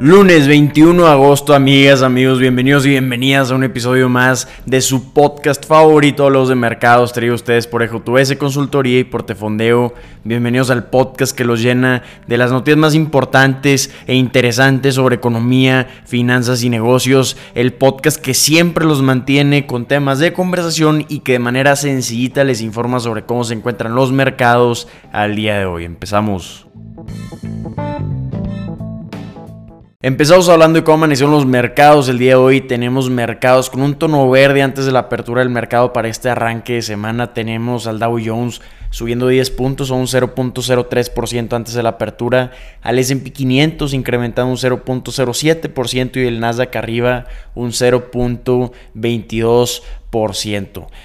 Lunes 21 de agosto, amigas, amigos, bienvenidos y bienvenidas a un episodio más de su podcast favorito, los de mercados, traído ustedes por EJTUS Consultoría y Portefondeo. Bienvenidos al podcast que los llena de las noticias más importantes e interesantes sobre economía, finanzas y negocios. El podcast que siempre los mantiene con temas de conversación y que de manera sencillita les informa sobre cómo se encuentran los mercados al día de hoy. Empezamos. Empezamos hablando de cómo amanecieron los mercados el día de hoy. Tenemos mercados con un tono verde antes de la apertura del mercado para este arranque de semana. Tenemos al Dow Jones subiendo 10 puntos o un 0.03% antes de la apertura. Al S&P 500 incrementando un 0.07% y el Nasdaq arriba un 0.22%.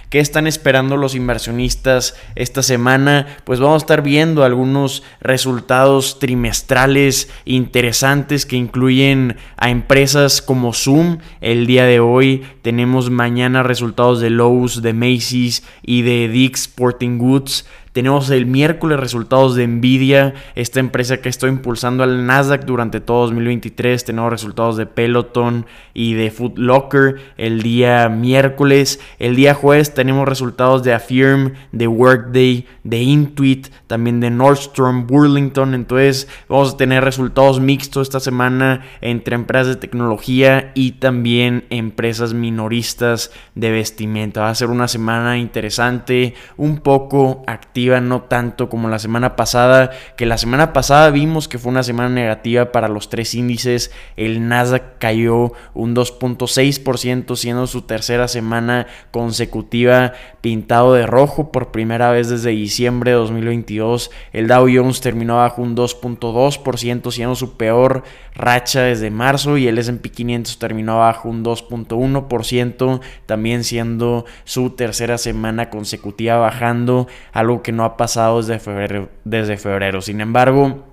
¿Qué están esperando los inversionistas esta semana? Pues vamos a estar viendo algunos resultados trimestrales interesantes que incluyen a empresas como Zoom. El día de hoy tenemos mañana resultados de Lowe's, de Macy's y de Dick's Sporting Goods. Tenemos el miércoles resultados de Nvidia, esta empresa que está impulsando al Nasdaq durante todo 2023. Tenemos resultados de Peloton y de Foot Locker el día miércoles. El día jueves tenemos resultados de Affirm, de Workday, de Intuit, también de Nordstrom, Burlington. Entonces vamos a tener resultados mixtos esta semana entre empresas de tecnología y también empresas minoristas de vestimenta. Va a ser una semana interesante, un poco activa no tanto como la semana pasada, que la semana pasada vimos que fue una semana negativa para los tres índices, el Nasdaq cayó un 2.6% siendo su tercera semana consecutiva pintado de rojo por primera vez desde diciembre de 2022, el Dow Jones terminó bajo un 2.2% siendo su peor racha desde marzo y el S&P 500 terminó bajo un 2.1% también siendo su tercera semana consecutiva bajando, algo que no ha pasado desde febrero. Desde febrero. Sin embargo,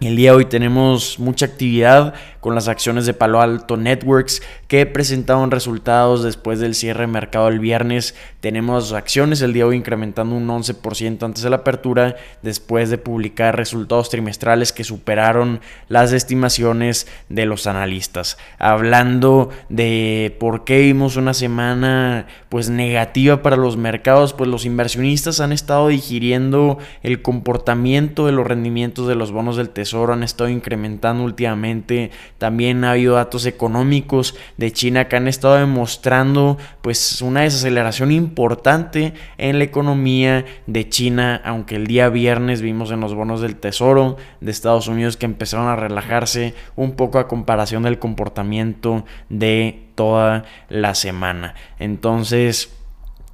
el día de hoy tenemos mucha actividad con las acciones de Palo Alto Networks que presentaron resultados después del cierre de mercado el viernes. Tenemos acciones el día de hoy incrementando un 11% antes de la apertura después de publicar resultados trimestrales que superaron las estimaciones de los analistas. Hablando de por qué vimos una semana pues negativa para los mercados, pues los inversionistas han estado digiriendo el comportamiento de los rendimientos de los bonos del tesoro han estado incrementando últimamente. También ha habido datos económicos de China que han estado demostrando pues una desaceleración importante en la economía de China, aunque el día viernes vimos en los bonos del Tesoro de Estados Unidos que empezaron a relajarse un poco a comparación del comportamiento de toda la semana. Entonces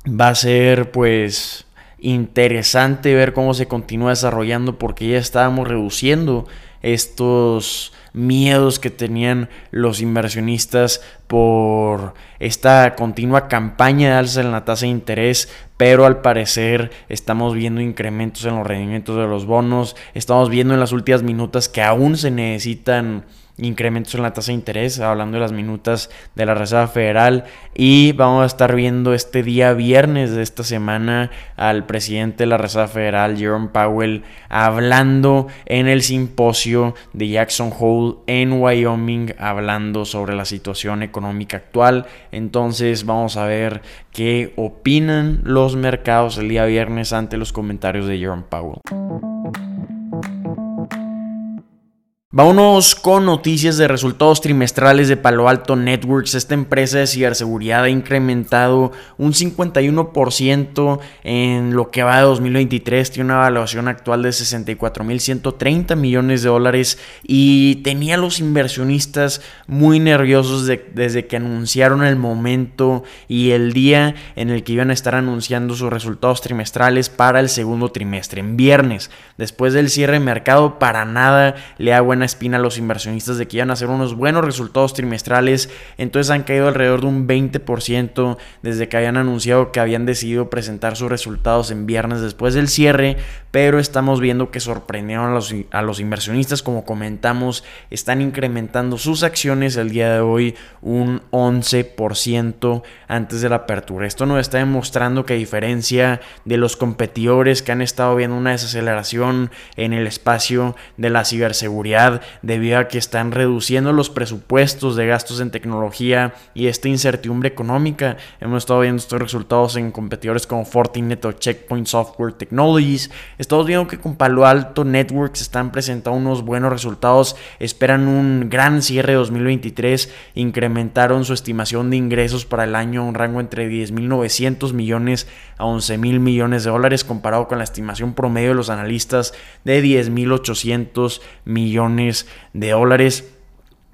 va a ser pues interesante ver cómo se continúa desarrollando porque ya estábamos reduciendo estos miedos que tenían los inversionistas por esta continua campaña de alza en la tasa de interés, pero al parecer estamos viendo incrementos en los rendimientos de los bonos, estamos viendo en las últimas minutas que aún se necesitan incrementos en la tasa de interés, hablando de las minutas de la Reserva Federal. Y vamos a estar viendo este día viernes de esta semana al presidente de la Reserva Federal, Jerome Powell, hablando en el simposio de Jackson Hole en Wyoming, hablando sobre la situación económica actual. Entonces vamos a ver qué opinan los mercados el día viernes ante los comentarios de Jerome Powell. Vámonos con noticias de resultados trimestrales de Palo Alto Networks. Esta empresa de ciberseguridad ha incrementado un 51% en lo que va de 2023. Tiene una evaluación actual de 64.130 millones de dólares y tenía los inversionistas muy nerviosos desde que anunciaron el momento y el día en el que iban a estar anunciando sus resultados trimestrales para el segundo trimestre, en viernes. Después del cierre de mercado, para nada le ha espina a los inversionistas de que iban a hacer unos buenos resultados trimestrales. Entonces han caído alrededor de un 20% desde que habían anunciado que habían decidido presentar sus resultados en viernes después del cierre. Pero estamos viendo que sorprendieron a los, a los inversionistas, como comentamos, están incrementando sus acciones el día de hoy un 11% antes de la apertura. Esto nos está demostrando que a diferencia de los competidores que han estado viendo una desaceleración en el espacio de la ciberseguridad debido a que están reduciendo los presupuestos de gastos en tecnología y esta incertidumbre económica, hemos estado viendo estos resultados en competidores como Fortinet o Checkpoint Software Technologies. Estamos viendo que con Palo Alto Networks están presentando unos buenos resultados, esperan un gran cierre de 2023, incrementaron su estimación de ingresos para el año un rango entre 10.900 millones a 11.000 millones de dólares comparado con la estimación promedio de los analistas de 10.800 millones de dólares.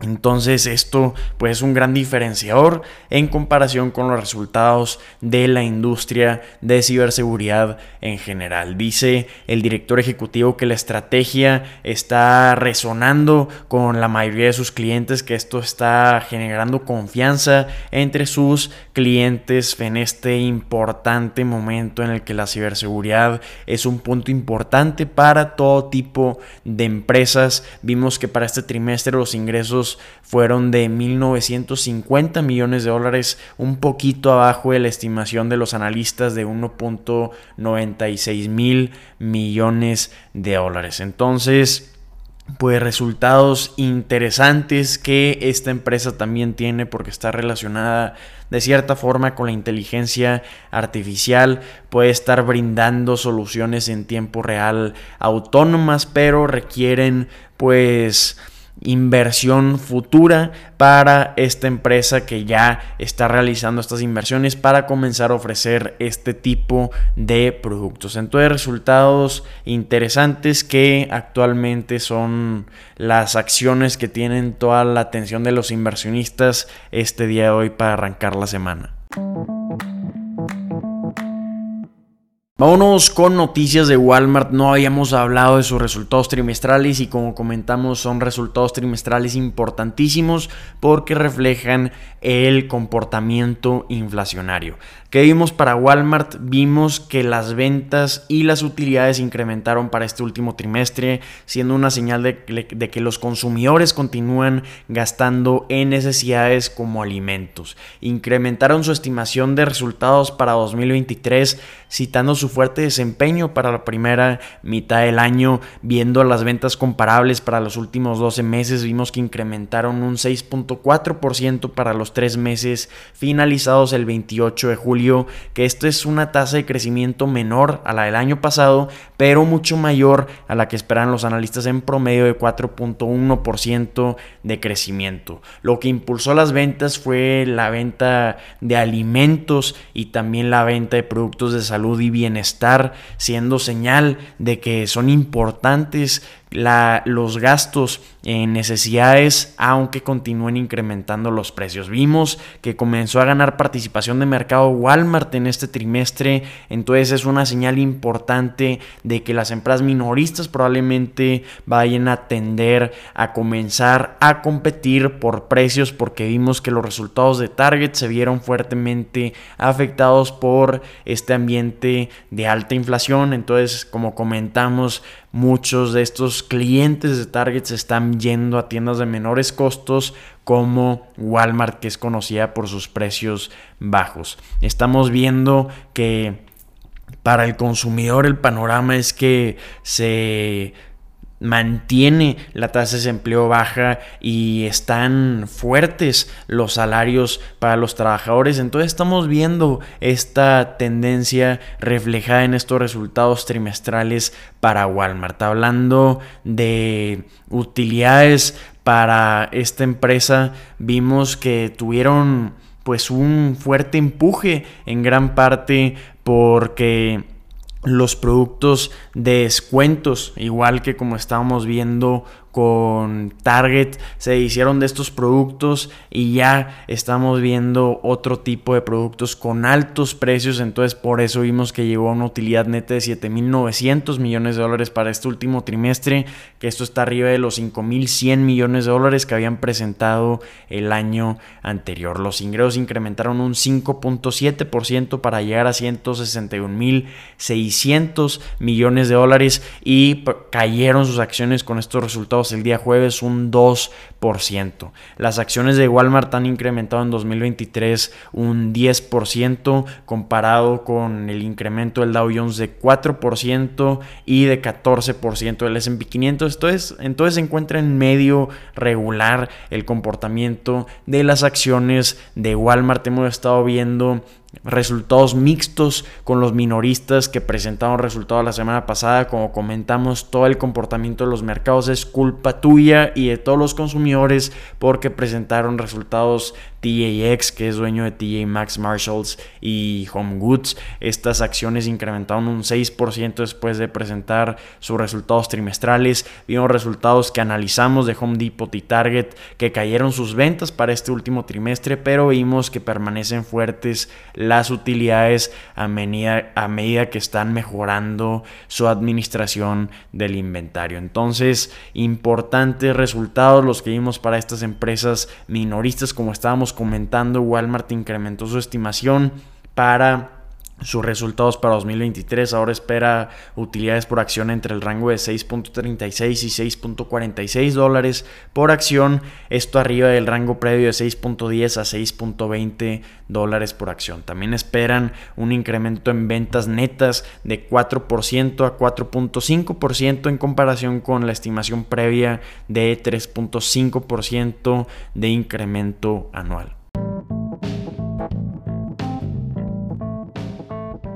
Entonces esto pues es un gran diferenciador en comparación con los resultados de la industria de ciberseguridad en general. Dice el director ejecutivo que la estrategia está resonando con la mayoría de sus clientes, que esto está generando confianza entre sus clientes en este importante momento en el que la ciberseguridad es un punto importante para todo tipo de empresas. Vimos que para este trimestre los ingresos fueron de 1.950 millones de dólares, un poquito abajo de la estimación de los analistas de 1.96 mil millones de dólares. Entonces, pues resultados interesantes que esta empresa también tiene porque está relacionada de cierta forma con la inteligencia artificial, puede estar brindando soluciones en tiempo real autónomas, pero requieren pues inversión futura para esta empresa que ya está realizando estas inversiones para comenzar a ofrecer este tipo de productos. Entonces resultados interesantes que actualmente son las acciones que tienen toda la atención de los inversionistas este día de hoy para arrancar la semana. Vámonos con noticias de Walmart. No habíamos hablado de sus resultados trimestrales y como comentamos son resultados trimestrales importantísimos porque reflejan el comportamiento inflacionario. ¿Qué vimos para Walmart? Vimos que las ventas y las utilidades incrementaron para este último trimestre, siendo una señal de, de, que los consumidores continúan gastando en necesidades como alimentos. Incrementaron su estimación de resultados para 2023, citando su fuerte desempeño para la primera mitad del año, viendo las ventas comparables para los últimos 12 meses, vimos que incrementaron un 6.4% para los tres meses finalizados el 28 de julio que esto es una tasa de crecimiento menor a la del año pasado, pero mucho mayor a la que esperan los analistas en promedio de 4.1% de crecimiento. Lo que impulsó las ventas fue la venta de alimentos y también la venta de productos de salud y bienestar, siendo señal de que son importantes los gastos en necesidades, aunque continúen incrementando los precios. Vimos que comenzó a ganar participación de mercado Walmart en este trimestre, entonces es una señal importante de que las empresas minoristas probablemente vayan a tender a comenzar a competir por precios porque vimos que los resultados de Target se vieron fuertemente afectados por este ambiente de alta inflación, entonces como comentamos Muchos de estos clientes de Target se están yendo a tiendas de menores costos como Walmart, que es conocida por sus precios bajos. Estamos viendo que para el consumidor el panorama es que se mantiene la tasa de desempleo baja y están fuertes los salarios para los trabajadores. Entonces estamos viendo esta tendencia reflejada en estos resultados trimestrales para Walmart. Hablando de utilidades para esta empresa, vimos que tuvieron pues un fuerte empuje en gran parte porque los productos de descuentos, igual que como estábamos viendo con Target se hicieron de estos productos y ya estamos viendo otro tipo de productos con altos precios. Entonces por eso vimos que llegó a una utilidad neta de 7.900 millones de dólares para este último trimestre, que esto está arriba de los 5.100 millones de dólares que habían presentado el año anterior. Los ingresos incrementaron un 5.7% para llegar a 161.600 millones de dólares y cayeron sus acciones con estos el día jueves un 2%. Las acciones de Walmart han incrementado en 2023 un 10% comparado con el incremento del Dow Jones de 4% y de 14% del S&P 500. Entonces, entonces se encuentra en medio regular el comportamiento de las acciones de Walmart. Hemos estado viendo resultados mixtos con los minoristas que presentaron resultados la semana pasada. Como comentamos, todo el comportamiento de los mercados es culpa tuya y de todos los consumidores porque presentaron resultados TJX, que es dueño de TJ Maxx, Marshalls y Home Goods. Estas acciones incrementaron un 6% después de presentar sus resultados trimestrales. Vimos resultados que analizamos de Home Depot y Target que cayeron sus ventas para este último trimestre, pero vimos que permanecen fuertes las utilidades a medida, a medida que están mejorando su administración del inventario. Entonces, importantes resultados los que vimos para estas empresas minoristas, como estábamos comentando, Walmart incrementó su estimación para sus resultados para 2023. Ahora espera utilidades por acción entre el rango de 6.36 y 6.46 dólares por acción. Esto arriba del rango previo de 6.10 a 6.20 dólares por acción. También esperan un incremento en ventas netas de 4% a 4.5% en comparación con la estimación previa de 3.5% de incremento anual.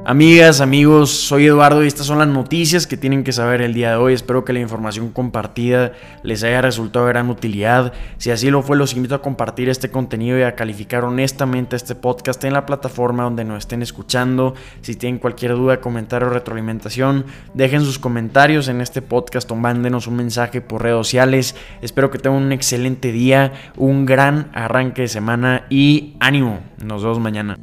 Amigas, amigos, soy Eduardo y estas son las noticias que tienen que saber el día de hoy. Espero que la información compartida les haya resultado de gran utilidad. Si así lo fue, los invito a compartir este contenido y a calificar honestamente este podcast en la plataforma donde nos estén escuchando. Si tienen cualquier duda, comentario o retroalimentación, dejen sus comentarios en este podcast o mándenos un mensaje por redes sociales. Espero que tengan un excelente día, un gran arranque de semana y ánimo. Nos vemos mañana.